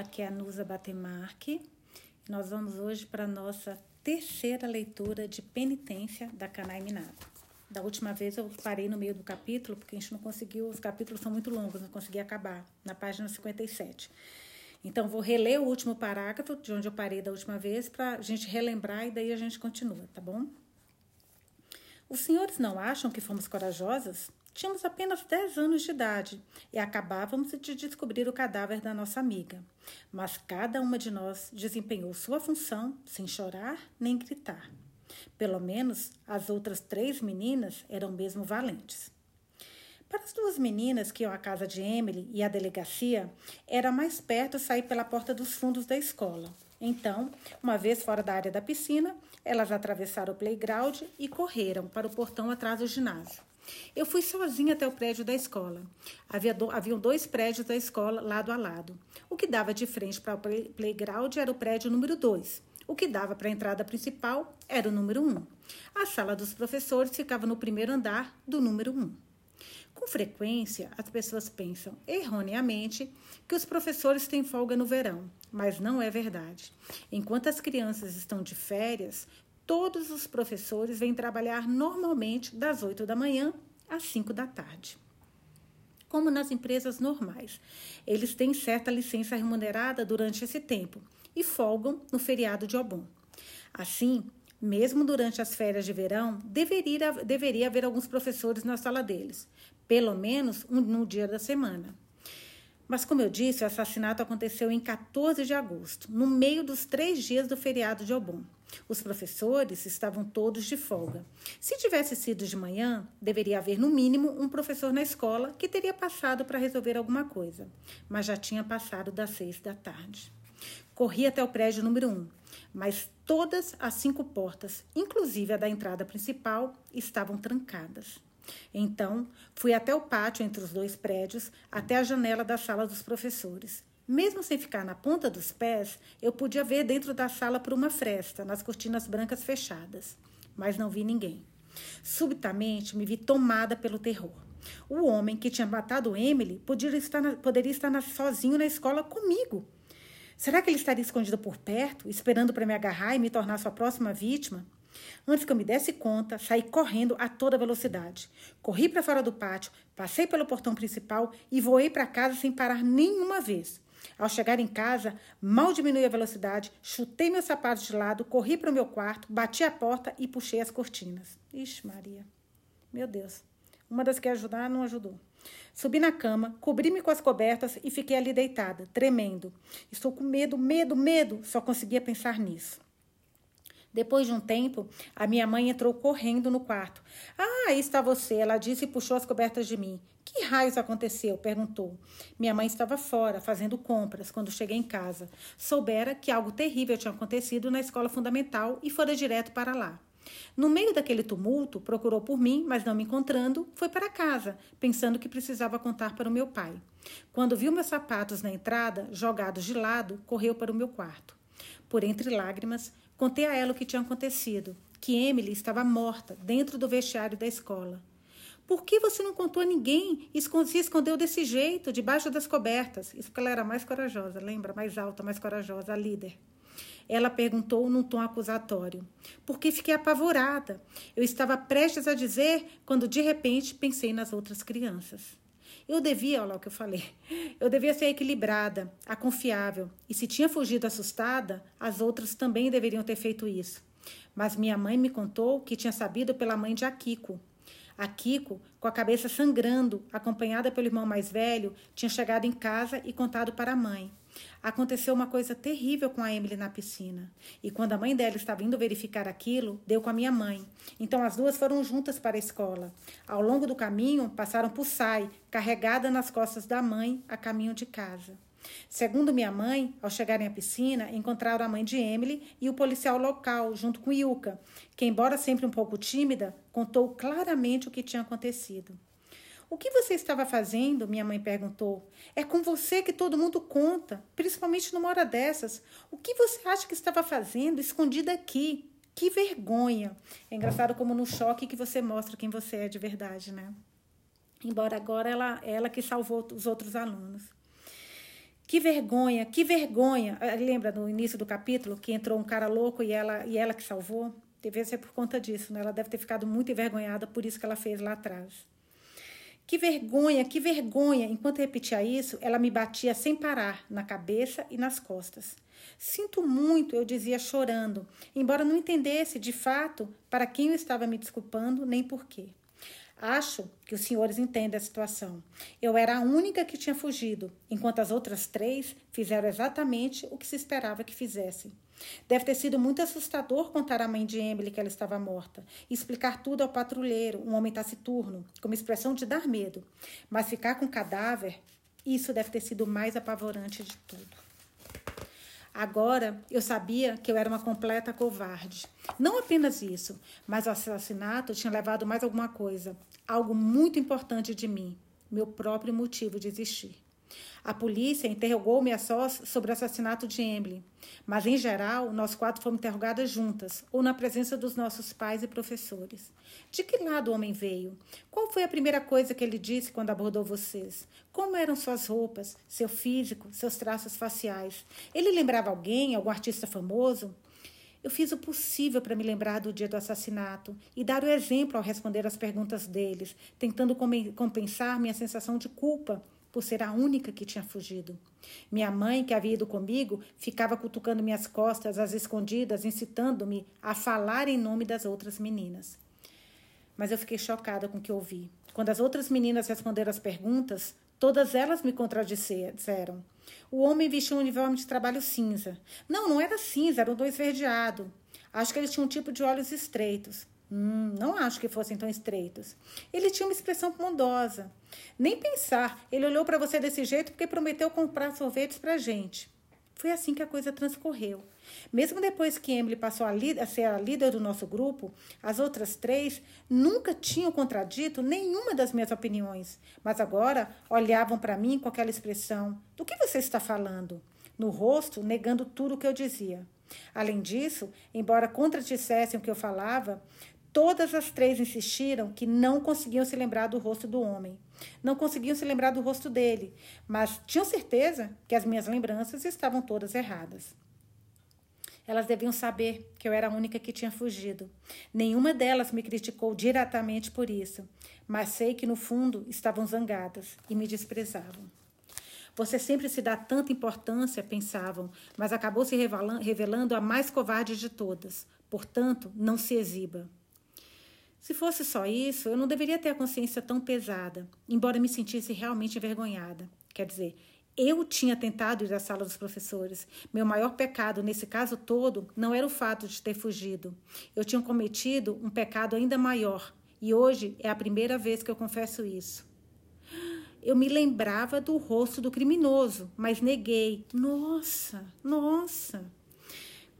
aqui é a Nusa Batemarque. Nós vamos hoje para a nossa terceira leitura de penitência da Canai Minato. Da última vez eu parei no meio do capítulo, porque a gente não conseguiu, os capítulos são muito longos, não consegui acabar, na página 57. Então, vou reler o último parágrafo, de onde eu parei da última vez, para a gente relembrar e daí a gente continua, tá bom? Os senhores não acham que fomos corajosas? Tínhamos apenas 10 anos de idade e acabávamos de descobrir o cadáver da nossa amiga. Mas cada uma de nós desempenhou sua função sem chorar nem gritar. Pelo menos as outras três meninas eram mesmo valentes. Para as duas meninas que iam à casa de Emily e à delegacia, era mais perto sair pela porta dos fundos da escola. Então, uma vez fora da área da piscina, elas atravessaram o playground e correram para o portão atrás do ginásio. Eu fui sozinha até o prédio da escola. Havia do, haviam dois prédios da escola lado a lado. O que dava de frente para o play, playground era o prédio número 2. O que dava para a entrada principal era o número 1. Um. A sala dos professores ficava no primeiro andar do número 1. Um. Com frequência, as pessoas pensam erroneamente que os professores têm folga no verão, mas não é verdade. Enquanto as crianças estão de férias, todos os professores vêm trabalhar normalmente das 8 da manhã às 5 da tarde. Como nas empresas normais, eles têm certa licença remunerada durante esse tempo e folgam no feriado de Obon. Assim, mesmo durante as férias de verão, deveria, deveria haver alguns professores na sala deles, pelo menos um, no dia da semana. Mas, como eu disse, o assassinato aconteceu em 14 de agosto, no meio dos três dias do feriado de Obon. Os professores estavam todos de folga. Se tivesse sido de manhã, deveria haver no mínimo um professor na escola que teria passado para resolver alguma coisa, mas já tinha passado das seis da tarde. Corri até o prédio número um, mas todas as cinco portas, inclusive a da entrada principal, estavam trancadas. Então, fui até o pátio entre os dois prédios, até a janela da sala dos professores. Mesmo sem ficar na ponta dos pés, eu podia ver dentro da sala por uma fresta, nas cortinas brancas fechadas. Mas não vi ninguém. Subitamente me vi tomada pelo terror. O homem que tinha matado Emily poderia estar, na, poderia estar na, sozinho na escola comigo. Será que ele estaria escondido por perto, esperando para me agarrar e me tornar sua próxima vítima? Antes que eu me desse conta, saí correndo a toda velocidade. Corri para fora do pátio, passei pelo portão principal e voei para casa sem parar nenhuma vez. Ao chegar em casa, mal diminui a velocidade, chutei meus sapatos de lado, corri para o meu quarto, bati a porta e puxei as cortinas. Ixi, Maria. Meu Deus. Uma das que ajudar não ajudou. Subi na cama, cobri-me com as cobertas e fiquei ali deitada, tremendo. Estou com medo, medo, medo. Só conseguia pensar nisso. Depois de um tempo, a minha mãe entrou correndo no quarto. Ah, aí está você, ela disse e puxou as cobertas de mim. Que raios aconteceu? perguntou. Minha mãe estava fora, fazendo compras, quando cheguei em casa. Soubera que algo terrível tinha acontecido na escola fundamental e fora direto para lá. No meio daquele tumulto, procurou por mim, mas não me encontrando, foi para casa, pensando que precisava contar para o meu pai. Quando viu meus sapatos na entrada, jogados de lado, correu para o meu quarto. Por entre lágrimas, Contei a ela o que tinha acontecido, que Emily estava morta dentro do vestiário da escola. Por que você não contou a ninguém e se escondeu desse jeito, debaixo das cobertas? Isso porque ela era mais corajosa, lembra? Mais alta, mais corajosa, a líder. Ela perguntou num tom acusatório. Porque fiquei apavorada. Eu estava prestes a dizer quando de repente pensei nas outras crianças. Eu devia, olha lá o que eu falei, eu devia ser equilibrada, a confiável, e se tinha fugido assustada, as outras também deveriam ter feito isso. Mas minha mãe me contou que tinha sabido pela mãe de Akiko. Akiko, com a cabeça sangrando, acompanhada pelo irmão mais velho, tinha chegado em casa e contado para a mãe. Aconteceu uma coisa terrível com a Emily na piscina. E quando a mãe dela estava indo verificar aquilo, deu com a minha mãe. Então as duas foram juntas para a escola. Ao longo do caminho, passaram por Sai, carregada nas costas da mãe, a caminho de casa. Segundo minha mãe, ao chegarem à piscina, encontraram a mãe de Emily e o policial local, junto com Yuka, que, embora sempre um pouco tímida, contou claramente o que tinha acontecido. O que você estava fazendo? Minha mãe perguntou. É com você que todo mundo conta, principalmente numa hora dessas. O que você acha que estava fazendo escondida aqui? Que vergonha! É engraçado como no choque que você mostra quem você é de verdade, né? Embora agora ela, ela que salvou os outros alunos. Que vergonha, que vergonha. Ah, lembra no início do capítulo que entrou um cara louco e ela, e ela que salvou? Deve ser por conta disso, né? Ela deve ter ficado muito envergonhada por isso que ela fez lá atrás. Que vergonha, que vergonha. Enquanto repetia isso, ela me batia sem parar na cabeça e nas costas. Sinto muito, eu dizia chorando, embora não entendesse de fato para quem eu estava me desculpando nem por quê. Acho que os senhores entendem a situação. Eu era a única que tinha fugido, enquanto as outras três fizeram exatamente o que se esperava que fizessem. Deve ter sido muito assustador contar à mãe de Emily que ela estava morta e explicar tudo ao patrulheiro, um homem taciturno, como expressão de dar medo. Mas ficar com o cadáver, isso deve ter sido o mais apavorante de tudo. Agora eu sabia que eu era uma completa covarde. Não apenas isso, mas o assassinato tinha levado mais alguma coisa, algo muito importante de mim, meu próprio motivo de existir. A polícia interrogou-me a sós sobre o assassinato de Emily, mas em geral nós quatro fomos interrogadas juntas ou na presença dos nossos pais e professores. De que lado o homem veio? Qual foi a primeira coisa que ele disse quando abordou vocês? Como eram suas roupas, seu físico, seus traços faciais? Ele lembrava alguém, algum artista famoso? Eu fiz o possível para me lembrar do dia do assassinato e dar o exemplo ao responder às perguntas deles, tentando compensar minha sensação de culpa por ser a única que tinha fugido. Minha mãe, que havia ido comigo, ficava cutucando minhas costas às escondidas, incitando-me a falar em nome das outras meninas. Mas eu fiquei chocada com o que ouvi. Quando as outras meninas responderam as perguntas, todas elas me contradisseram. O homem vestia um uniforme de trabalho cinza. Não, não era cinza, era um tom esverdeado. Acho que ele tinha um tipo de olhos estreitos. Hum, não acho que fossem tão estreitos. Ele tinha uma expressão bondosa. Nem pensar, ele olhou para você desse jeito porque prometeu comprar sorvetes para gente. Foi assim que a coisa transcorreu. Mesmo depois que Emily passou a, a, ser a líder do nosso grupo, as outras três nunca tinham contradito nenhuma das minhas opiniões, mas agora olhavam para mim com aquela expressão: Do que você está falando? No rosto, negando tudo o que eu dizia. Além disso, embora contradissessem o que eu falava, Todas as três insistiram que não conseguiam se lembrar do rosto do homem. Não conseguiam se lembrar do rosto dele, mas tinham certeza que as minhas lembranças estavam todas erradas. Elas deviam saber que eu era a única que tinha fugido. Nenhuma delas me criticou diretamente por isso, mas sei que no fundo estavam zangadas e me desprezavam. Você sempre se dá tanta importância, pensavam, mas acabou se revelando a mais covarde de todas. Portanto, não se exiba. Se fosse só isso, eu não deveria ter a consciência tão pesada, embora me sentisse realmente envergonhada. Quer dizer, eu tinha tentado ir à sala dos professores. Meu maior pecado nesse caso todo não era o fato de ter fugido. Eu tinha cometido um pecado ainda maior, e hoje é a primeira vez que eu confesso isso. Eu me lembrava do rosto do criminoso, mas neguei. Nossa, nossa.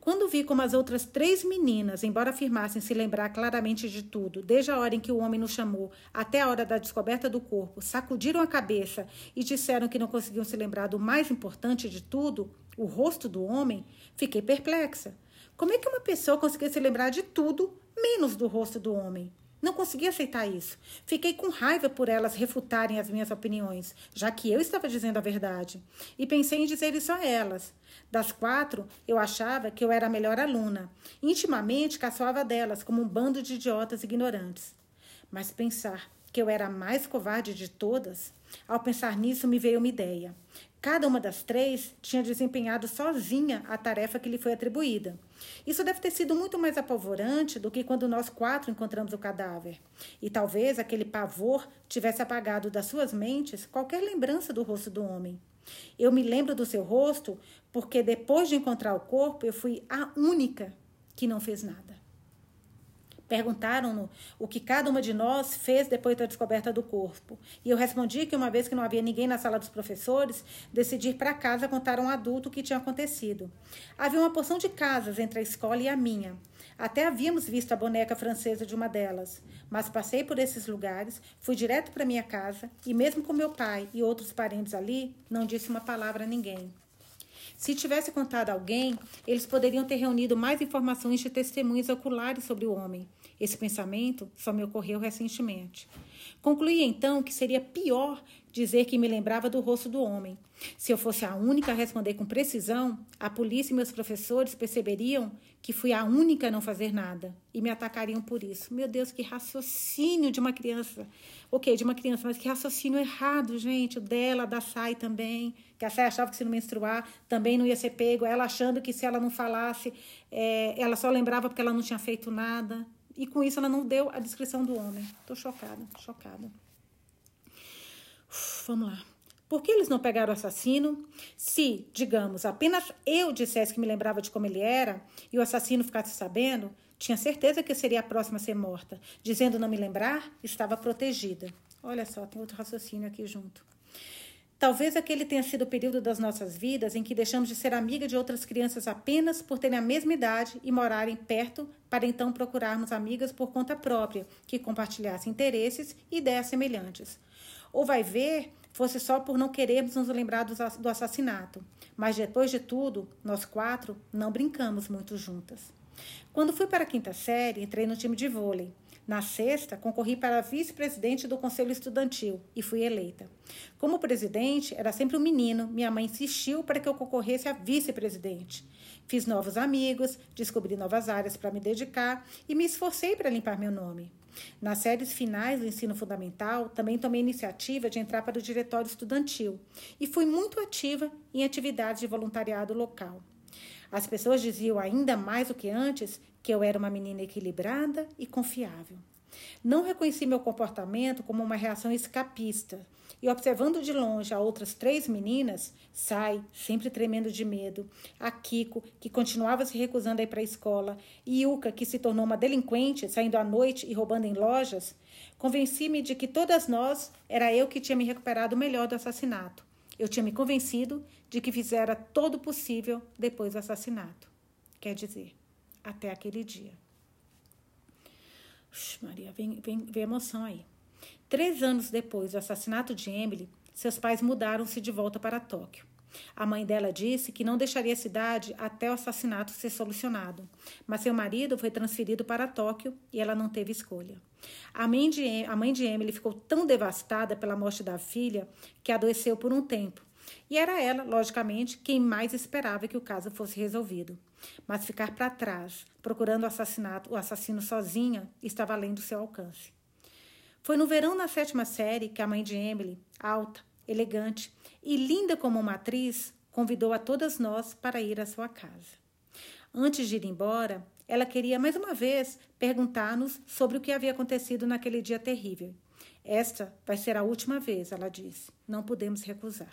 Quando vi como as outras três meninas, embora afirmassem se lembrar claramente de tudo, desde a hora em que o homem nos chamou até a hora da descoberta do corpo, sacudiram a cabeça e disseram que não conseguiam se lembrar do mais importante de tudo, o rosto do homem, fiquei perplexa. Como é que uma pessoa conseguia se lembrar de tudo, menos do rosto do homem? Não consegui aceitar isso. Fiquei com raiva por elas refutarem as minhas opiniões, já que eu estava dizendo a verdade. E pensei em dizer isso a elas. Das quatro, eu achava que eu era a melhor aluna. Intimamente, caçoava delas como um bando de idiotas ignorantes. Mas pensar que eu era a mais covarde de todas, ao pensar nisso me veio uma ideia. Cada uma das três tinha desempenhado sozinha a tarefa que lhe foi atribuída. Isso deve ter sido muito mais apavorante do que quando nós quatro encontramos o cadáver. E talvez aquele pavor tivesse apagado das suas mentes qualquer lembrança do rosto do homem. Eu me lembro do seu rosto porque depois de encontrar o corpo, eu fui a única que não fez nada. Perguntaram-no o que cada uma de nós fez depois da descoberta do corpo. E eu respondi que, uma vez que não havia ninguém na sala dos professores, decidi ir para casa contar a um adulto o que tinha acontecido. Havia uma porção de casas entre a escola e a minha. Até havíamos visto a boneca francesa de uma delas. Mas passei por esses lugares, fui direto para minha casa e, mesmo com meu pai e outros parentes ali, não disse uma palavra a ninguém. Se tivesse contado a alguém, eles poderiam ter reunido mais informações de testemunhas oculares sobre o homem. Esse pensamento só me ocorreu recentemente. Concluí então que seria pior dizer que me lembrava do rosto do homem. Se eu fosse a única a responder com precisão, a polícia e meus professores perceberiam que fui a única a não fazer nada e me atacariam por isso. Meu Deus, que raciocínio de uma criança. Ok, de uma criança, mas que raciocínio errado, gente. O dela, da Sai também, que a Sai achava que se não menstruar também não ia ser pego. Ela achando que se ela não falasse, é, ela só lembrava porque ela não tinha feito nada. E com isso ela não deu a descrição do homem. Tô chocada, chocada. Uf, vamos lá. Por que eles não pegaram o assassino? Se, digamos, apenas eu dissesse que me lembrava de como ele era e o assassino ficasse sabendo, tinha certeza que eu seria a próxima a ser morta. Dizendo não me lembrar, estava protegida. Olha só, tem outro raciocínio aqui junto. Talvez aquele tenha sido o período das nossas vidas em que deixamos de ser amiga de outras crianças apenas por terem a mesma idade e morarem perto, para então procurarmos amigas por conta própria, que compartilhassem interesses e ideias semelhantes. Ou vai ver, fosse só por não querermos nos lembrar do assassinato. Mas depois de tudo, nós quatro não brincamos muito juntas. Quando fui para a quinta série, entrei no time de vôlei. Na sexta, concorri para vice-presidente do Conselho Estudantil e fui eleita. Como presidente, era sempre um menino, minha mãe insistiu para que eu concorresse a vice-presidente. Fiz novos amigos, descobri novas áreas para me dedicar e me esforcei para limpar meu nome. Nas séries finais do ensino fundamental, também tomei iniciativa de entrar para o diretório estudantil e fui muito ativa em atividades de voluntariado local. As pessoas diziam ainda mais do que antes que eu era uma menina equilibrada e confiável. Não reconheci meu comportamento como uma reação escapista. E observando de longe a outras três meninas, Sai, sempre tremendo de medo, a Kiko, que continuava se recusando a ir para a escola, e Yuka, que se tornou uma delinquente, saindo à noite e roubando em lojas, convenci-me de que todas nós era eu que tinha me recuperado melhor do assassinato. Eu tinha me convencido de que fizera todo o possível depois do assassinato. Quer dizer, até aquele dia. Ux, Maria, vem, vem, vem emoção aí. Três anos depois do assassinato de Emily, seus pais mudaram-se de volta para Tóquio. A mãe dela disse que não deixaria a cidade até o assassinato ser solucionado, mas seu marido foi transferido para Tóquio e ela não teve escolha. A mãe, de, a mãe de Emily ficou tão devastada pela morte da filha que adoeceu por um tempo. E era ela, logicamente, quem mais esperava que o caso fosse resolvido. Mas ficar para trás, procurando o assassinato, o assassino sozinha, estava além do seu alcance. Foi no verão na sétima série que a mãe de Emily, alta, elegante e linda como uma atriz, convidou a todas nós para ir à sua casa. Antes de ir embora, ela queria mais uma vez perguntar-nos sobre o que havia acontecido naquele dia terrível. Esta vai ser a última vez, ela disse. Não podemos recusar.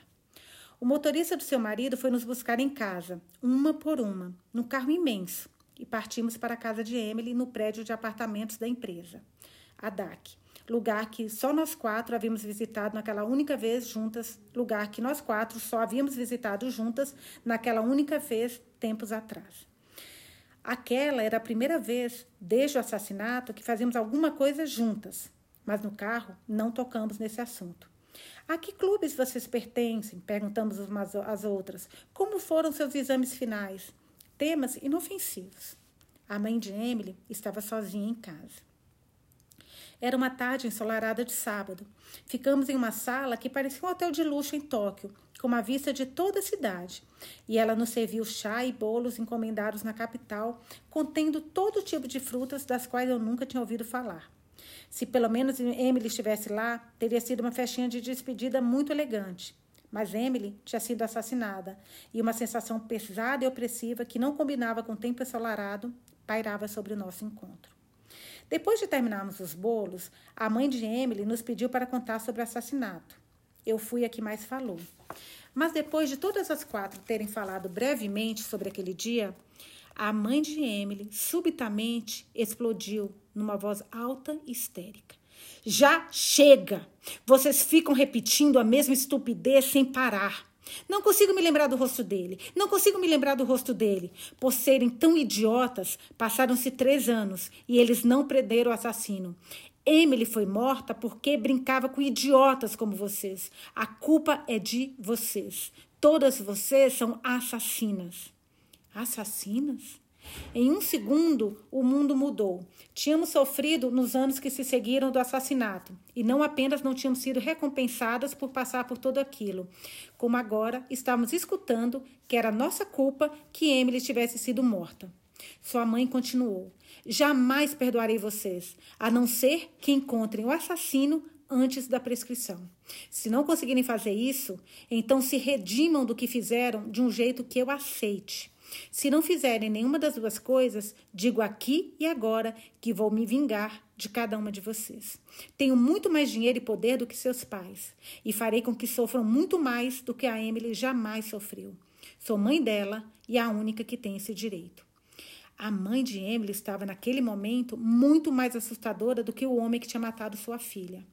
O motorista do seu marido foi nos buscar em casa, uma por uma, num carro imenso, e partimos para a casa de Emily no prédio de apartamentos da empresa, a DAC. Lugar que só nós quatro havíamos visitado naquela única vez juntas, lugar que nós quatro só havíamos visitado juntas naquela única vez tempos atrás. Aquela era a primeira vez desde o assassinato que fazíamos alguma coisa juntas, mas no carro não tocamos nesse assunto. A que clubes vocês pertencem? Perguntamos umas às outras. Como foram seus exames finais? Temas inofensivos. A mãe de Emily estava sozinha em casa. Era uma tarde ensolarada de sábado. Ficamos em uma sala que parecia um hotel de luxo em Tóquio, com uma vista de toda a cidade. E ela nos serviu chá e bolos encomendados na capital, contendo todo tipo de frutas das quais eu nunca tinha ouvido falar. Se pelo menos Emily estivesse lá, teria sido uma festinha de despedida muito elegante. Mas Emily tinha sido assassinada e uma sensação pesada e opressiva que não combinava com o tempo ensolarado pairava sobre o nosso encontro. Depois de terminarmos os bolos, a mãe de Emily nos pediu para contar sobre o assassinato. Eu fui a que mais falou. Mas depois de todas as quatro terem falado brevemente sobre aquele dia, a mãe de Emily subitamente explodiu numa voz alta e histérica. Já chega! Vocês ficam repetindo a mesma estupidez sem parar. Não consigo me lembrar do rosto dele. Não consigo me lembrar do rosto dele. Por serem tão idiotas, passaram-se três anos e eles não prenderam o assassino. Emily foi morta porque brincava com idiotas como vocês. A culpa é de vocês. Todas vocês são assassinas. Assassinas? Em um segundo, o mundo mudou. Tínhamos sofrido nos anos que se seguiram do assassinato, e não apenas não tínhamos sido recompensadas por passar por tudo aquilo, como agora estávamos escutando que era nossa culpa que Emily tivesse sido morta. Sua mãe continuou: Jamais perdoarei vocês, a não ser que encontrem o assassino antes da prescrição. Se não conseguirem fazer isso, então se redimam do que fizeram de um jeito que eu aceite. Se não fizerem nenhuma das duas coisas, digo aqui e agora que vou me vingar de cada uma de vocês. Tenho muito mais dinheiro e poder do que seus pais, e farei com que sofram muito mais do que a Emily jamais sofreu. Sou mãe dela e a única que tem esse direito. A mãe de Emily estava naquele momento muito mais assustadora do que o homem que tinha matado sua filha.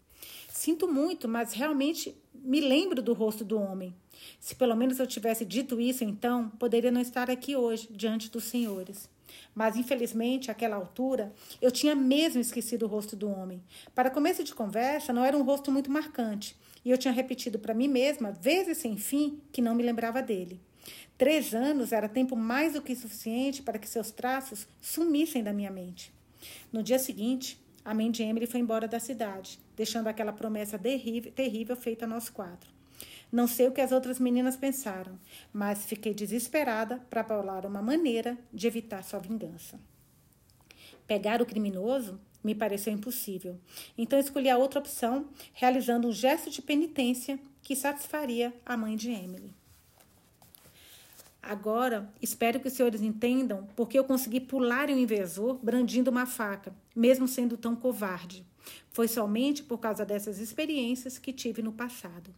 Sinto muito, mas realmente me lembro do rosto do homem. Se pelo menos eu tivesse dito isso, então poderia não estar aqui hoje, diante dos senhores. Mas, infelizmente, àquela altura, eu tinha mesmo esquecido o rosto do homem. Para começo de conversa, não era um rosto muito marcante, e eu tinha repetido para mim mesma, vezes sem fim, que não me lembrava dele. Três anos era tempo mais do que suficiente para que seus traços sumissem da minha mente. No dia seguinte, a mãe de Emily foi embora da cidade, deixando aquela promessa terrível feita a nós quatro. Não sei o que as outras meninas pensaram, mas fiquei desesperada para falar uma maneira de evitar sua vingança. Pegar o criminoso me pareceu impossível, então escolhi a outra opção, realizando um gesto de penitência que satisfaria a mãe de Emily. Agora, espero que os senhores entendam porque eu consegui pular em um invasor brandindo uma faca, mesmo sendo tão covarde. Foi somente por causa dessas experiências que tive no passado.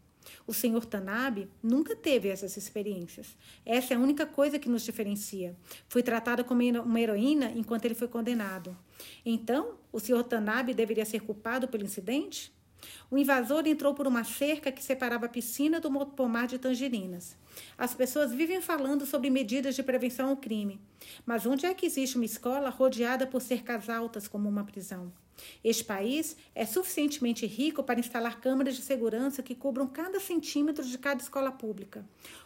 O senhor Tanabe nunca teve essas experiências. Essa é a única coisa que nos diferencia. Fui tratada como uma heroína enquanto ele foi condenado. Então, o senhor Tanabe deveria ser culpado pelo incidente? O invasor entrou por uma cerca que separava a piscina do pomar de tangerinas. As pessoas vivem falando sobre medidas de prevenção ao crime. Mas onde é que existe uma escola rodeada por cercas altas como uma prisão? Este país é suficientemente rico para instalar câmeras de segurança que cubram cada centímetro de cada escola pública.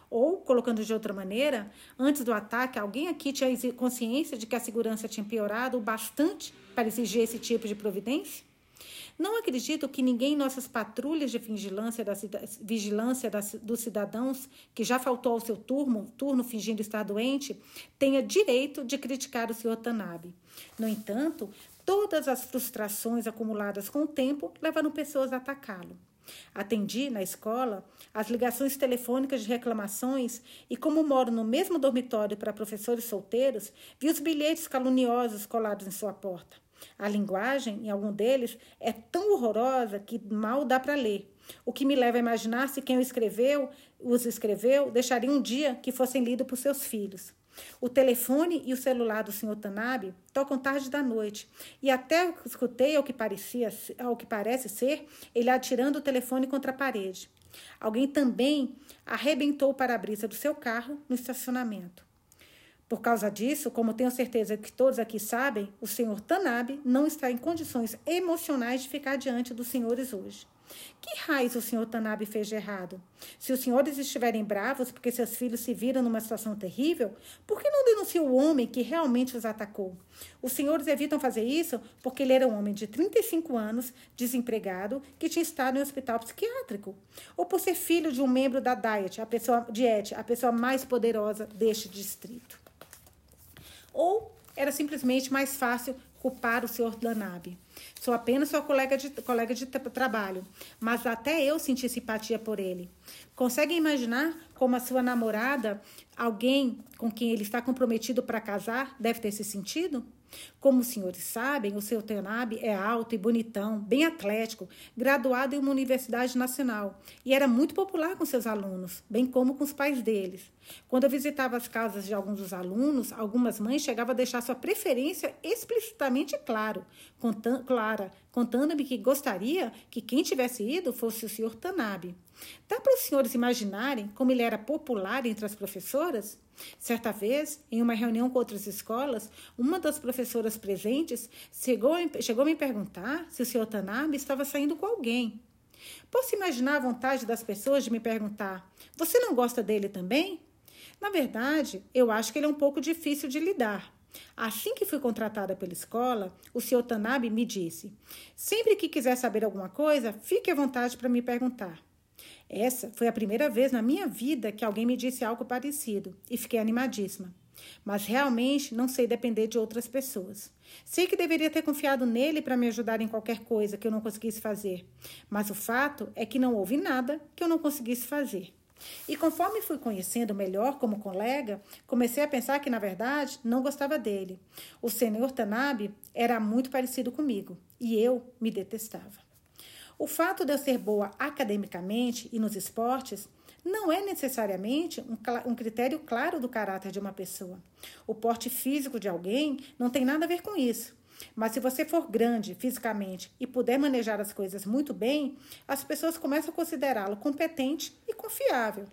Ou, colocando de outra maneira, antes do ataque, alguém aqui tinha consciência de que a segurança tinha piorado o bastante para exigir esse tipo de providência? Não acredito que ninguém em nossas patrulhas de vigilância, da, vigilância dos cidadãos, que já faltou ao seu turno, turno fingindo estar doente, tenha direito de criticar o senhor Tanabe. No entanto, todas as frustrações acumuladas com o tempo levaram pessoas a atacá-lo. Atendi na escola as ligações telefônicas de reclamações e, como moro no mesmo dormitório para professores solteiros, vi os bilhetes caluniosos colados em sua porta. A linguagem, em algum deles, é tão horrorosa que mal dá para ler. O que me leva a imaginar se quem o escreveu, os escreveu, deixaria um dia que fossem lidos por seus filhos. O telefone e o celular do senhor Tanabe tocam tarde da noite, e até escutei ao que parecia, ao que parece ser, ele atirando o telefone contra a parede. Alguém também arrebentou o para-brisa do seu carro no estacionamento. Por causa disso, como tenho certeza que todos aqui sabem, o senhor Tanabe não está em condições emocionais de ficar diante dos senhores hoje. Que raios o senhor Tanabe fez de errado? Se os senhores estiverem bravos porque seus filhos se viram numa situação terrível, por que não denunciou o homem que realmente os atacou? Os senhores evitam fazer isso porque ele era um homem de 35 anos, desempregado, que tinha estado em um hospital psiquiátrico. Ou por ser filho de um membro da Diet, a pessoa, Diet, a pessoa mais poderosa deste distrito ou era simplesmente mais fácil culpar o senhor Danabe. Sou apenas sua colega de, colega de trabalho, mas até eu senti simpatia por ele. Conseguem imaginar como a sua namorada, alguém com quem ele está comprometido para casar, deve ter se sentido? Como os senhores sabem, o seu Tenabe é alto e bonitão, bem atlético, graduado em uma universidade nacional e era muito popular com seus alunos, bem como com os pais deles. Quando eu visitava as casas de alguns dos alunos, algumas mães chegavam a deixar sua preferência explicitamente claro, contan clara, contando-me que gostaria que quem tivesse ido fosse o senhor Tanabe. Dá para os senhores imaginarem como ele era popular entre as professoras? Certa vez, em uma reunião com outras escolas, uma das professoras presentes chegou, chegou a me perguntar se o senhor Tanabe estava saindo com alguém. Posso imaginar a vontade das pessoas de me perguntar: Você não gosta dele também? Na verdade, eu acho que ele é um pouco difícil de lidar. Assim que fui contratada pela escola, o Sr. Tanabe me disse: Sempre que quiser saber alguma coisa, fique à vontade para me perguntar. Essa foi a primeira vez na minha vida que alguém me disse algo parecido e fiquei animadíssima. Mas realmente não sei depender de outras pessoas. Sei que deveria ter confiado nele para me ajudar em qualquer coisa que eu não conseguisse fazer, mas o fato é que não houve nada que eu não conseguisse fazer. E conforme fui conhecendo melhor como colega, comecei a pensar que, na verdade, não gostava dele. O senhor Tanabe era muito parecido comigo e eu me detestava. O fato de eu ser boa academicamente e nos esportes não é necessariamente um, um, critério claro do caráter de uma pessoa. O porte físico de alguém não tem nada a ver com isso. Mas se você for grande fisicamente e puder manejar as coisas muito bem, as pessoas começam a considerá-lo competente e confiável.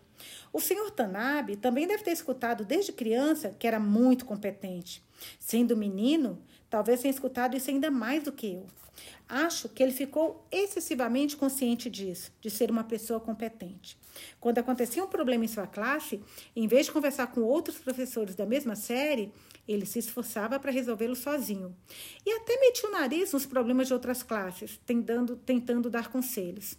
O senhor Tanabe também deve ter escutado desde criança que era muito competente. Sendo menino, talvez tenha escutado isso ainda mais do que eu. Acho que ele ficou excessivamente consciente disso, de ser uma pessoa competente. Quando acontecia um problema em sua classe, em vez de conversar com outros professores da mesma série, ele se esforçava para resolvê-lo sozinho. E até metia o nariz nos problemas de outras classes, tentando, tentando dar conselhos.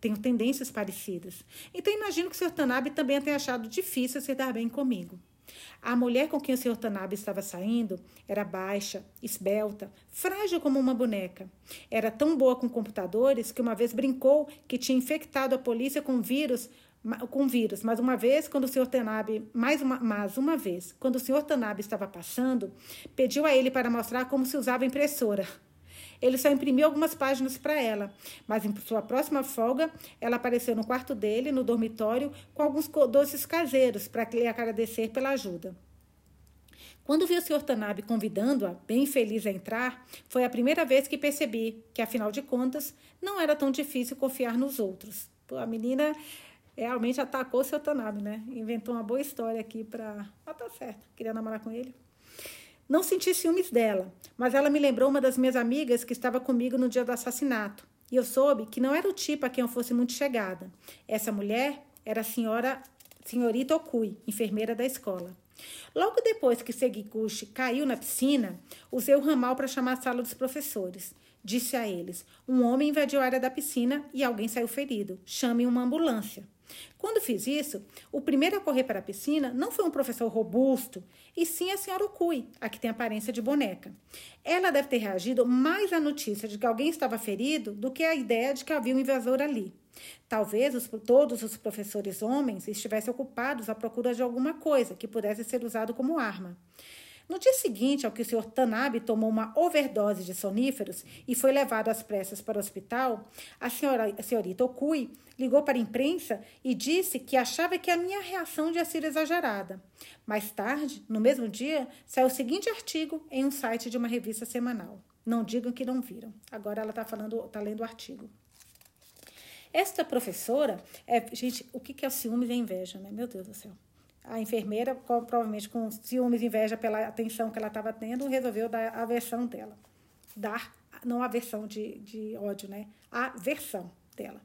Tenho tendências parecidas. Então imagino que o Sr. Tanabe também tenha achado difícil se dar bem comigo. A mulher com quem o Sr. Tanabe estava saindo era baixa, esbelta, frágil como uma boneca. Era tão boa com computadores que uma vez brincou que tinha infectado a polícia com vírus com vírus, mas uma vez, quando o senhor Tanabe, mais uma, mas uma vez, quando o senhor Tanabe estava passando, pediu a ele para mostrar como se usava impressora. Ele só imprimiu algumas páginas para ela, mas em sua próxima folga, ela apareceu no quarto dele, no dormitório, com alguns doces caseiros para lhe agradecer pela ajuda. Quando vi o Sr. Tanabe convidando-a, bem feliz a entrar, foi a primeira vez que percebi que, afinal de contas, não era tão difícil confiar nos outros. A menina realmente atacou o seu Tanabe, né? Inventou uma boa história aqui para. Ah, tá certo, queria namorar com ele. Não senti ciúmes dela, mas ela me lembrou uma das minhas amigas que estava comigo no dia do assassinato. E eu soube que não era o tipo a quem eu fosse muito chegada. Essa mulher era a senhora, senhorita Okui, enfermeira da escola. Logo depois que Seguiguchi caiu na piscina, usei o ramal para chamar a sala dos professores. Disse a eles: Um homem invadiu a área da piscina e alguém saiu ferido. Chamem uma ambulância. Quando fiz isso, o primeiro a correr para a piscina não foi um professor robusto, e sim a senhora Okui, a que tem aparência de boneca. Ela deve ter reagido mais à notícia de que alguém estava ferido do que à ideia de que havia um invasor ali. Talvez os, todos os professores homens estivessem ocupados à procura de alguma coisa que pudesse ser usado como arma. No dia seguinte ao que o Sr. Tanabe tomou uma overdose de soníferos e foi levado às pressas para o hospital, a, senhora, a senhorita Okui ligou para a imprensa e disse que achava que a minha reação tinha sido exagerada. Mais tarde, no mesmo dia, saiu o seguinte artigo em um site de uma revista semanal. Não digam que não viram. Agora ela está falando, está lendo o artigo. Esta professora é, gente, o que é o ciúmes e a inveja, né? Meu Deus do céu. A enfermeira, provavelmente com ciúmes e inveja pela atenção que ela estava tendo, resolveu dar a versão dela. Dar, não a versão de, de ódio, né? A versão dela.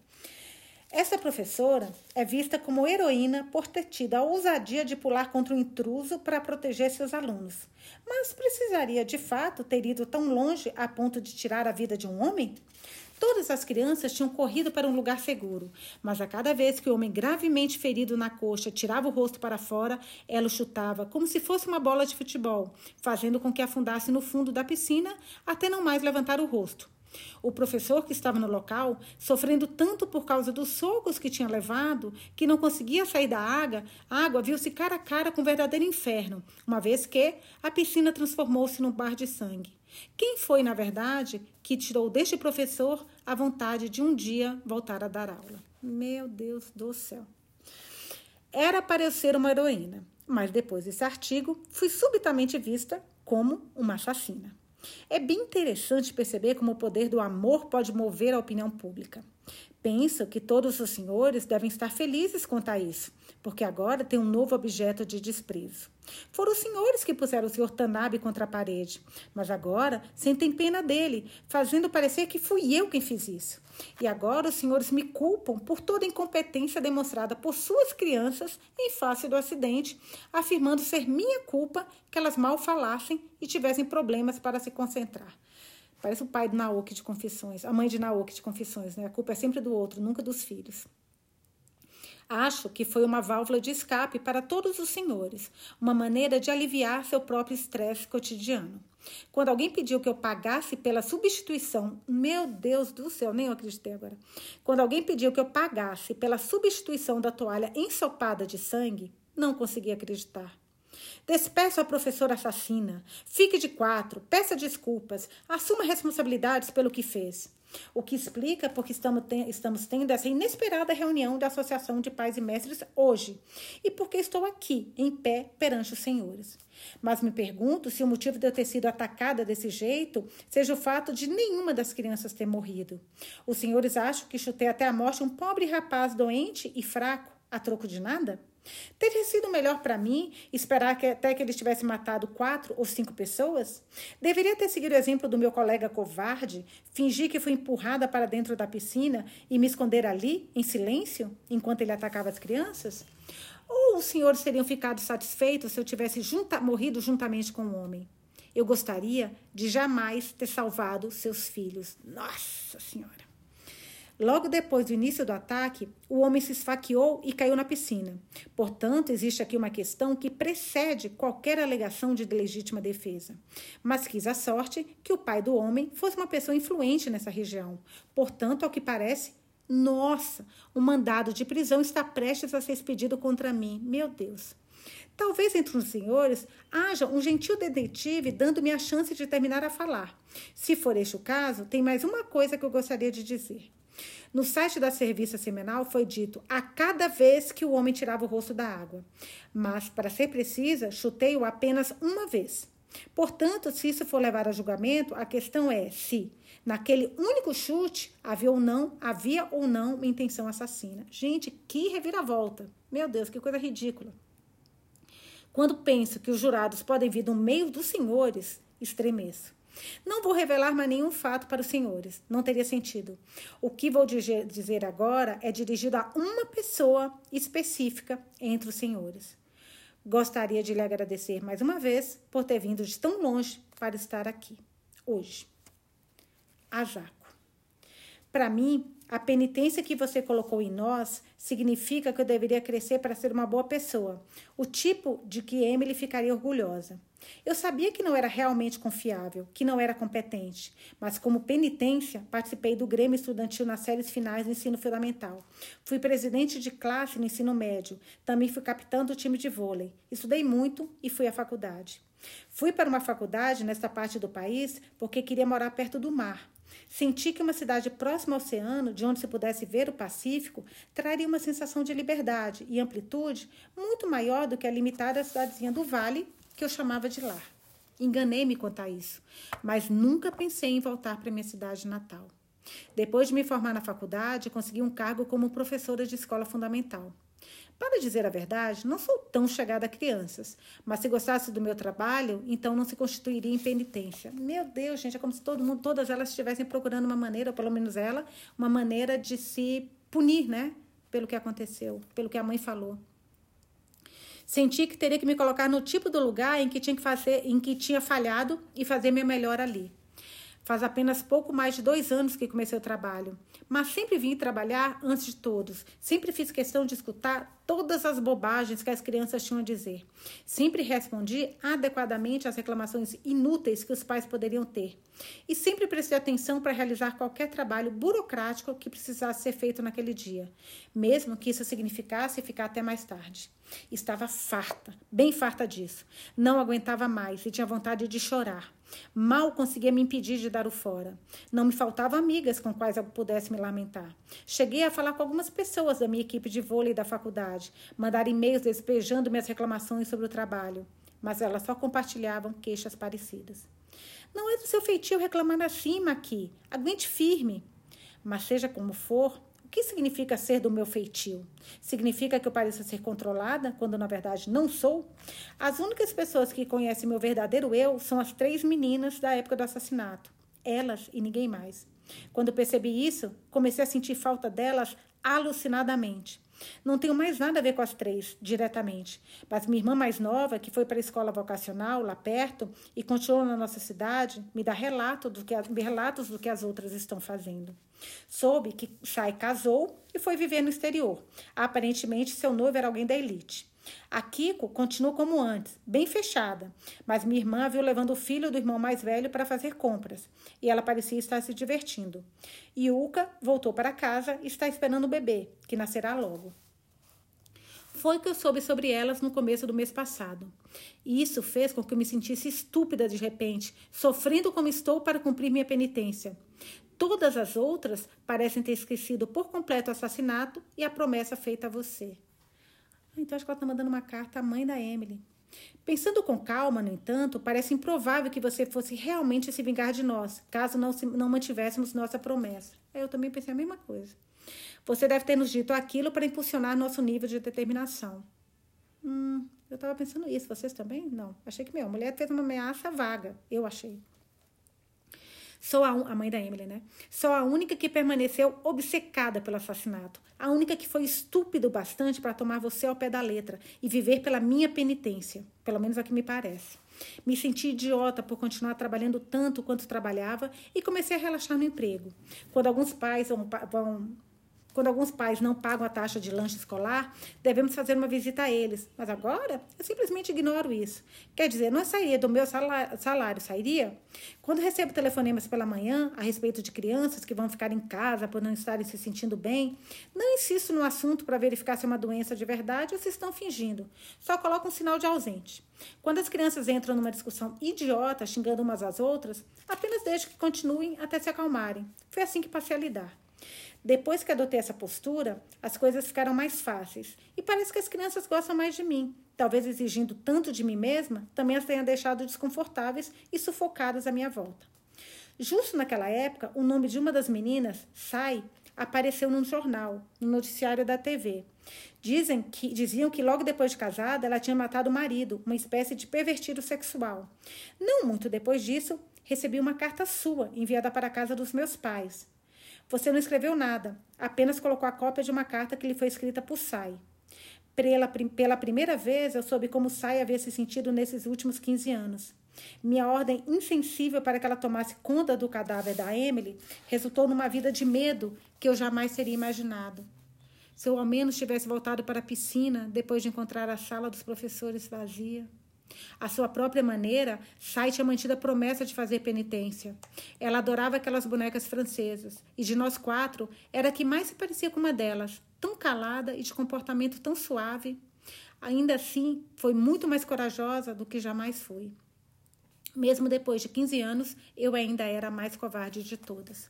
Essa professora é vista como heroína por ter tido a ousadia de pular contra um intruso para proteger seus alunos. Mas precisaria, de fato, ter ido tão longe a ponto de tirar a vida de um homem? Todas as crianças tinham corrido para um lugar seguro, mas a cada vez que o homem gravemente ferido na coxa tirava o rosto para fora, ela o chutava como se fosse uma bola de futebol, fazendo com que afundasse no fundo da piscina até não mais levantar o rosto. O professor que estava no local, sofrendo tanto por causa dos socos que tinha levado, que não conseguia sair da água, água viu-se cara a cara com um verdadeiro inferno, uma vez que a piscina transformou-se num bar de sangue. Quem foi, na verdade, que tirou deste professor a vontade de um dia voltar a dar aula? Meu Deus do céu. Era para eu ser uma heroína, mas depois desse artigo fui subitamente vista como uma assassina. É bem interessante perceber como o poder do amor pode mover a opinião pública. Penso que todos os senhores devem estar felizes quanto a isso, porque agora tem um novo objeto de desprezo. Foram os senhores que puseram o senhor Tanabe contra a parede, mas agora sentem pena dele, fazendo parecer que fui eu quem fiz isso. E agora os senhores me culpam por toda a incompetência demonstrada por suas crianças em face do acidente, afirmando ser minha culpa que elas mal falassem e tivessem problemas para se concentrar. Parece o pai de Naoki de Confissões, a mãe de Naoki de Confissões, né? A culpa é sempre do outro, nunca dos filhos. Acho que foi uma válvula de escape para todos os senhores, uma maneira de aliviar seu próprio estresse cotidiano. Quando alguém pediu que eu pagasse pela substituição, meu Deus do céu, nem eu acreditei agora. Quando alguém pediu que eu pagasse pela substituição da toalha ensopada de sangue, não consegui acreditar. Despeça a professora assassina. Fique de quatro, peça desculpas, assuma responsabilidades pelo que fez. O que explica porque estamos, estamos tendo essa inesperada reunião da Associação de Pais e Mestres hoje e porque estou aqui, em pé, perante os senhores. Mas me pergunto se o motivo de eu ter sido atacada desse jeito seja o fato de nenhuma das crianças ter morrido. Os senhores acham que chutei até a morte um pobre rapaz doente e fraco a troco de nada? Teria sido melhor para mim esperar que até que ele tivesse matado quatro ou cinco pessoas? Deveria ter seguido o exemplo do meu colega covarde, fingir que fui empurrada para dentro da piscina e me esconder ali, em silêncio, enquanto ele atacava as crianças? Ou os senhores teriam ficado satisfeitos se eu tivesse junta, morrido juntamente com o homem? Eu gostaria de jamais ter salvado seus filhos. Nossa Senhora! Logo depois do início do ataque, o homem se esfaqueou e caiu na piscina. Portanto, existe aqui uma questão que precede qualquer alegação de legítima defesa. Mas quis a sorte que o pai do homem fosse uma pessoa influente nessa região. Portanto, ao que parece, nossa, o mandado de prisão está prestes a ser expedido contra mim. Meu Deus. Talvez entre os senhores haja um gentil detetive dando-me a chance de terminar a falar. Se for este o caso, tem mais uma coisa que eu gostaria de dizer. No site da Serviço Seminal foi dito a cada vez que o homem tirava o rosto da água. Mas, para ser precisa, chutei-o apenas uma vez. Portanto, se isso for levar a julgamento, a questão é se, naquele único chute, havia ou não, havia ou não intenção assassina. Gente, que reviravolta! Meu Deus, que coisa ridícula. Quando penso que os jurados podem vir do meio dos senhores, estremeço. Não vou revelar mais nenhum fato para os senhores, não teria sentido. O que vou dizer agora é dirigido a uma pessoa específica entre os senhores. Gostaria de lhe agradecer mais uma vez por ter vindo de tão longe para estar aqui, hoje. A Jaco. Para mim, a penitência que você colocou em nós significa que eu deveria crescer para ser uma boa pessoa, o tipo de que Emily ficaria orgulhosa. Eu sabia que não era realmente confiável, que não era competente, mas como penitência, participei do Grêmio Estudantil nas séries finais do ensino fundamental. Fui presidente de classe no ensino médio, também fui capitão do time de vôlei. Estudei muito e fui à faculdade. Fui para uma faculdade nesta parte do país porque queria morar perto do mar. Senti que uma cidade próxima ao oceano, de onde se pudesse ver o Pacífico, traria uma sensação de liberdade e amplitude muito maior do que a limitada cidadezinha do Vale, que eu chamava de lar. Enganei-me quanto a isso, mas nunca pensei em voltar para minha cidade natal. Depois de me formar na faculdade, consegui um cargo como professora de escola fundamental. Para dizer a verdade, não sou tão chegada a crianças, mas se gostasse do meu trabalho, então não se constituiria em penitência. Meu Deus, gente, é como se todo mundo, todas elas estivessem procurando uma maneira, ou pelo menos ela, uma maneira de se punir, né? Pelo que aconteceu, pelo que a mãe falou. Senti que teria que me colocar no tipo do lugar em que tinha que fazer, em que tinha falhado e fazer meu melhor ali. Faz apenas pouco mais de dois anos que comecei o trabalho, mas sempre vim trabalhar antes de todos. Sempre fiz questão de escutar todas as bobagens que as crianças tinham a dizer. Sempre respondi adequadamente às reclamações inúteis que os pais poderiam ter. E sempre prestei atenção para realizar qualquer trabalho burocrático que precisasse ser feito naquele dia, mesmo que isso significasse ficar até mais tarde. Estava farta, bem farta disso. Não aguentava mais e tinha vontade de chorar. Mal conseguia me impedir de dar o fora. Não me faltavam amigas com quais eu pudesse me lamentar. Cheguei a falar com algumas pessoas da minha equipe de vôlei da faculdade, mandar e-mails despejando minhas reclamações sobre o trabalho, mas elas só compartilhavam queixas parecidas. Não é do seu feitio reclamar assim, Maqui. Aguente firme. Mas seja como for, o que significa ser do meu feitio? Significa que eu pareço ser controlada, quando na verdade não sou? As únicas pessoas que conhecem meu verdadeiro eu são as três meninas da época do assassinato. Elas e ninguém mais. Quando percebi isso, comecei a sentir falta delas alucinadamente. Não tenho mais nada a ver com as três, diretamente. Mas minha irmã mais nova, que foi para a escola vocacional lá perto e continua na nossa cidade, me dá relato do que, relatos do que as outras estão fazendo. Soube que Sai casou e foi viver no exterior. Aparentemente, seu noivo era alguém da elite. A Kiko continua como antes, bem fechada, mas minha irmã viu levando o filho do irmão mais velho para fazer compras e ela parecia estar se divertindo. Yuka voltou para casa e está esperando o bebê, que nascerá logo. Foi que eu soube sobre elas no começo do mês passado. E isso fez com que eu me sentisse estúpida de repente, sofrendo como estou para cumprir minha penitência. Todas as outras parecem ter esquecido por completo o assassinato e a promessa feita a você. Então acho que ela está mandando uma carta à mãe da Emily. Pensando com calma, no entanto, parece improvável que você fosse realmente se vingar de nós, caso não, se, não mantivéssemos nossa promessa. Eu também pensei a mesma coisa. Você deve ter nos dito aquilo para impulsionar nosso nível de determinação. Hum, eu estava pensando isso. Vocês também? Não. Achei que, meu, a mulher fez uma ameaça vaga. Eu achei. Sou a, a mãe da Emily, né? Sou a única que permaneceu obcecada pelo assassinato. A única que foi estúpido bastante para tomar você ao pé da letra e viver pela minha penitência. Pelo menos é o que me parece. Me senti idiota por continuar trabalhando tanto quanto trabalhava e comecei a relaxar no emprego. Quando alguns pais vão, vão quando alguns pais não pagam a taxa de lanche escolar, devemos fazer uma visita a eles. Mas agora, eu simplesmente ignoro isso. Quer dizer, não sairia do meu salário, sairia? Quando recebo telefonemas pela manhã a respeito de crianças que vão ficar em casa por não estarem se sentindo bem, não insisto no assunto para verificar se é uma doença de verdade ou se estão fingindo. Só coloco um sinal de ausente. Quando as crianças entram numa discussão idiota, xingando umas às outras, apenas deixo que continuem até se acalmarem. Foi assim que passei a lidar. Depois que adotei essa postura, as coisas ficaram mais fáceis e parece que as crianças gostam mais de mim. Talvez exigindo tanto de mim mesma, também as tenha deixado desconfortáveis e sufocadas à minha volta. Justo naquela época, o nome de uma das meninas, Sai, apareceu num jornal, no noticiário da TV. Dizem que, diziam que logo depois de casada ela tinha matado o marido, uma espécie de pervertido sexual. Não muito depois disso, recebi uma carta sua enviada para a casa dos meus pais. Você não escreveu nada, apenas colocou a cópia de uma carta que lhe foi escrita por Sai. Pela, pela primeira vez, eu soube como Sai havia se sentido nesses últimos 15 anos. Minha ordem insensível para que ela tomasse conta do cadáver da Emily resultou numa vida de medo que eu jamais teria imaginado. Se eu ao menos tivesse voltado para a piscina depois de encontrar a sala dos professores vazia. À sua própria maneira, Sai tinha mantido a promessa de fazer penitência. Ela adorava aquelas bonecas francesas, e de nós quatro, era a que mais se parecia com uma delas, tão calada e de comportamento tão suave. Ainda assim, foi muito mais corajosa do que jamais fui. Mesmo depois de 15 anos, eu ainda era a mais covarde de todas.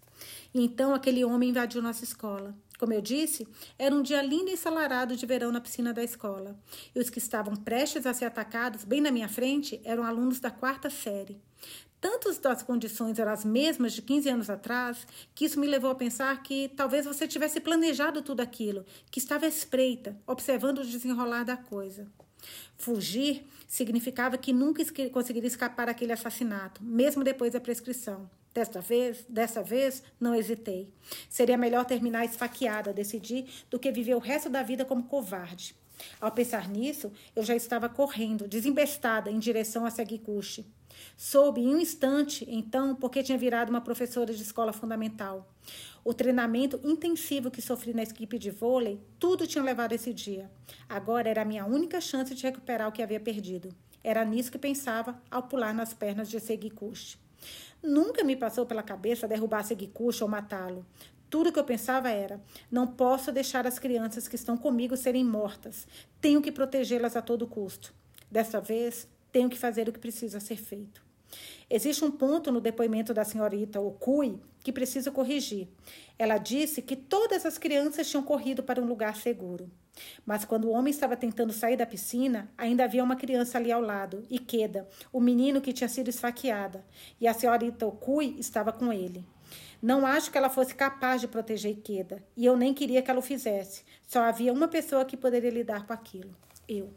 E então aquele homem invadiu nossa escola. Como eu disse, era um dia lindo e ensolarado de verão na piscina da escola. E os que estavam prestes a ser atacados, bem na minha frente, eram alunos da quarta série. Tantas das condições eram as mesmas de 15 anos atrás, que isso me levou a pensar que talvez você tivesse planejado tudo aquilo, que estava espreita, observando o desenrolar da coisa. Fugir significava que nunca conseguiria escapar daquele assassinato, mesmo depois da prescrição. Desta vez, dessa vez, não hesitei. Seria melhor terminar esfaqueada, decidi, do que viver o resto da vida como covarde. Ao pensar nisso, eu já estava correndo, desembestada, em direção a Seguicuche. Soube em um instante, então, porque tinha virado uma professora de escola fundamental. O treinamento intensivo que sofri na equipe de vôlei, tudo tinha levado esse dia. Agora era a minha única chance de recuperar o que havia perdido. Era nisso que pensava ao pular nas pernas de Seguicuche. Nunca me passou pela cabeça derrubar Seguicuxa ou matá-lo. Tudo que eu pensava era: não posso deixar as crianças que estão comigo serem mortas. Tenho que protegê-las a todo custo. Desta vez, tenho que fazer o que precisa ser feito. Existe um ponto no depoimento da senhorita Okui que preciso corrigir. Ela disse que todas as crianças tinham corrido para um lugar seguro. Mas quando o homem estava tentando sair da piscina, ainda havia uma criança ali ao lado, Ikeda, o menino que tinha sido esfaqueada, e a senhorita Okui estava com ele. Não acho que ela fosse capaz de proteger Ikeda, e eu nem queria que ela o fizesse. Só havia uma pessoa que poderia lidar com aquilo: eu.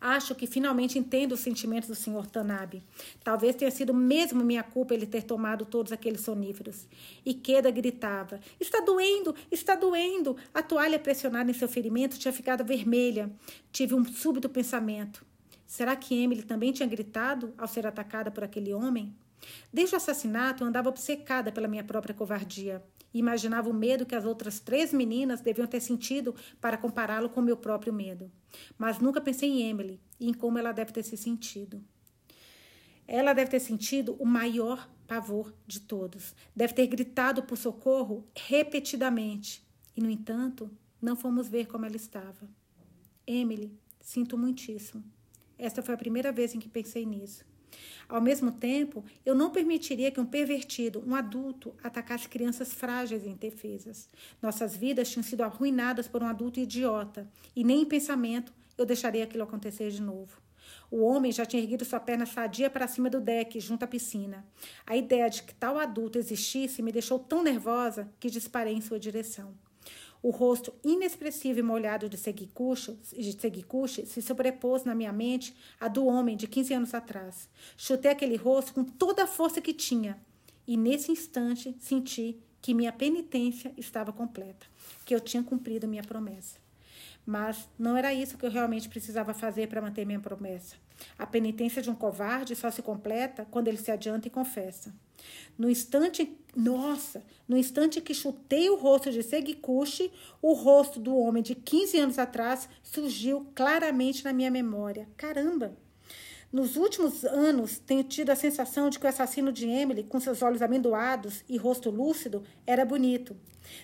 Acho que finalmente entendo os sentimentos do Sr. Tanabe. Talvez tenha sido mesmo minha culpa ele ter tomado todos aqueles soníferos. Ikeda gritava: Está doendo, está doendo. A toalha pressionada em seu ferimento tinha ficado vermelha. Tive um súbito pensamento. Será que Emily também tinha gritado ao ser atacada por aquele homem? Desde o assassinato, eu andava obcecada pela minha própria covardia. E imaginava o medo que as outras três meninas deviam ter sentido para compará-lo com meu próprio medo. Mas nunca pensei em Emily e em como ela deve ter se sentido. Ela deve ter sentido o maior pavor de todos. Deve ter gritado por socorro repetidamente. E, no entanto, não fomos ver como ela estava. Emily, sinto muitíssimo. Esta foi a primeira vez em que pensei nisso. Ao mesmo tempo, eu não permitiria que um pervertido, um adulto, atacasse crianças frágeis e indefesas. Nossas vidas tinham sido arruinadas por um adulto idiota, e nem em pensamento eu deixaria aquilo acontecer de novo. O homem já tinha erguido sua perna sadia para cima do deck, junto à piscina. A ideia de que tal adulto existisse me deixou tão nervosa que disparei em sua direção. O rosto inexpressivo e molhado de Seguikuchi, de se sobrepôs na minha mente a do homem de 15 anos atrás. Chutei aquele rosto com toda a força que tinha. E nesse instante senti que minha penitência estava completa, que eu tinha cumprido minha promessa. Mas não era isso que eu realmente precisava fazer para manter minha promessa. A penitência de um covarde só se completa quando ele se adianta e confessa. No instante, nossa, no instante que chutei o rosto de Seguikuchi, o rosto do homem de 15 anos atrás surgiu claramente na minha memória. Caramba! Nos últimos anos, tenho tido a sensação de que o assassino de Emily, com seus olhos amendoados e rosto lúcido, era bonito.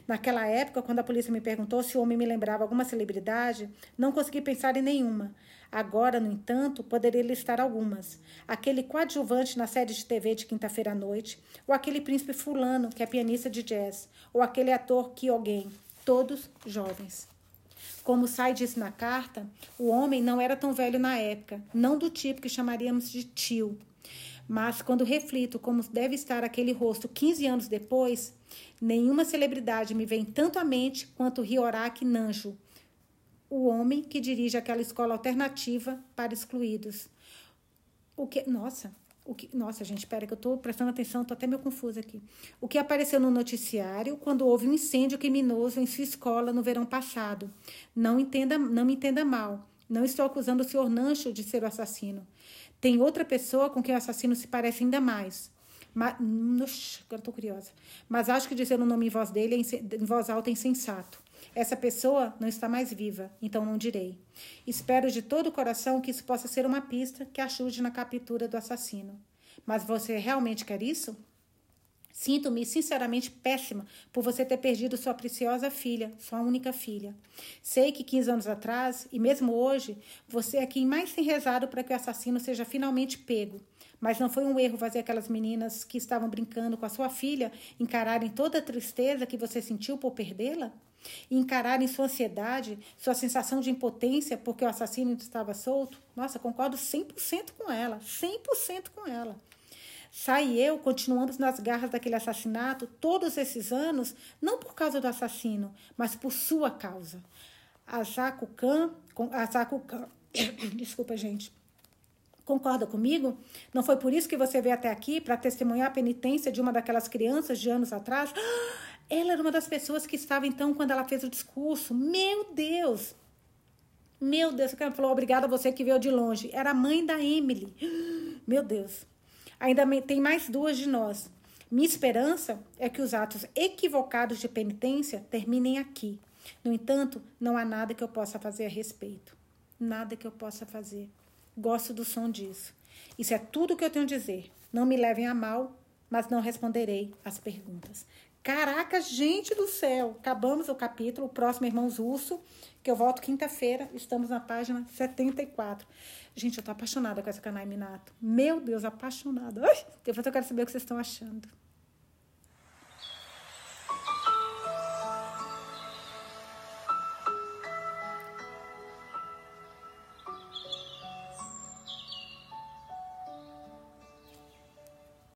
Naquela época, quando a polícia me perguntou se o homem me lembrava alguma celebridade, não consegui pensar em nenhuma. Agora, no entanto, poderia listar algumas. Aquele coadjuvante na série de TV de quinta-feira à noite, ou aquele príncipe fulano, que é pianista de jazz, ou aquele ator que alguém, todos jovens. Como Sai disse na carta, o homem não era tão velho na época, não do tipo que chamaríamos de tio. Mas quando reflito como deve estar aquele rosto 15 anos depois, nenhuma celebridade me vem tanto à mente quanto Ryoraki Nanjo, o homem que dirige aquela escola alternativa para excluídos. O que, nossa, o que, nossa, gente, espera que eu estou prestando atenção, estou até meio confusa aqui. O que apareceu no noticiário quando houve um incêndio criminoso em sua escola no verão passado. Não entenda, não me entenda mal. Não estou acusando o senhor Nancho de ser o assassino. Tem outra pessoa com quem o assassino se parece ainda mais. Mas, agora estou curiosa. Mas acho que dizer o nome em voz dele, é em voz alta, é insensato. Essa pessoa não está mais viva, então não direi. Espero de todo o coração que isso possa ser uma pista que ajude na captura do assassino. Mas você realmente quer isso? Sinto-me sinceramente péssima por você ter perdido sua preciosa filha, sua única filha. Sei que 15 anos atrás, e mesmo hoje, você é quem mais tem rezado para que o assassino seja finalmente pego. Mas não foi um erro fazer aquelas meninas que estavam brincando com a sua filha encararem toda a tristeza que você sentiu por perdê-la? E encararem sua ansiedade, sua sensação de impotência porque o assassino estava solto? Nossa, concordo 100% com ela, 100% com ela. Sai eu continuamos nas garras daquele assassinato todos esses anos, não por causa do assassino, mas por sua causa. Asako Kan, Asako Kan, desculpa, gente. Concorda comigo? Não foi por isso que você veio até aqui para testemunhar a penitência de uma daquelas crianças de anos atrás? Ela era uma das pessoas que estava então quando ela fez o discurso. Meu Deus! Meu Deus, ela falou obrigada a você que veio de longe. Era a mãe da Emily. Meu Deus. Ainda tem mais duas de nós. Minha esperança é que os atos equivocados de penitência terminem aqui. No entanto, não há nada que eu possa fazer a respeito. Nada que eu possa fazer. Gosto do som disso. Isso é tudo que eu tenho a dizer. Não me levem a mal, mas não responderei às perguntas. Caraca, gente do céu! Acabamos o capítulo, o próximo Irmãos Russo, que eu volto quinta-feira, estamos na página 74. Gente, eu tô apaixonada com essa Kanai Minato. Meu Deus, apaixonada. Ai, depois eu quero saber o que vocês estão achando.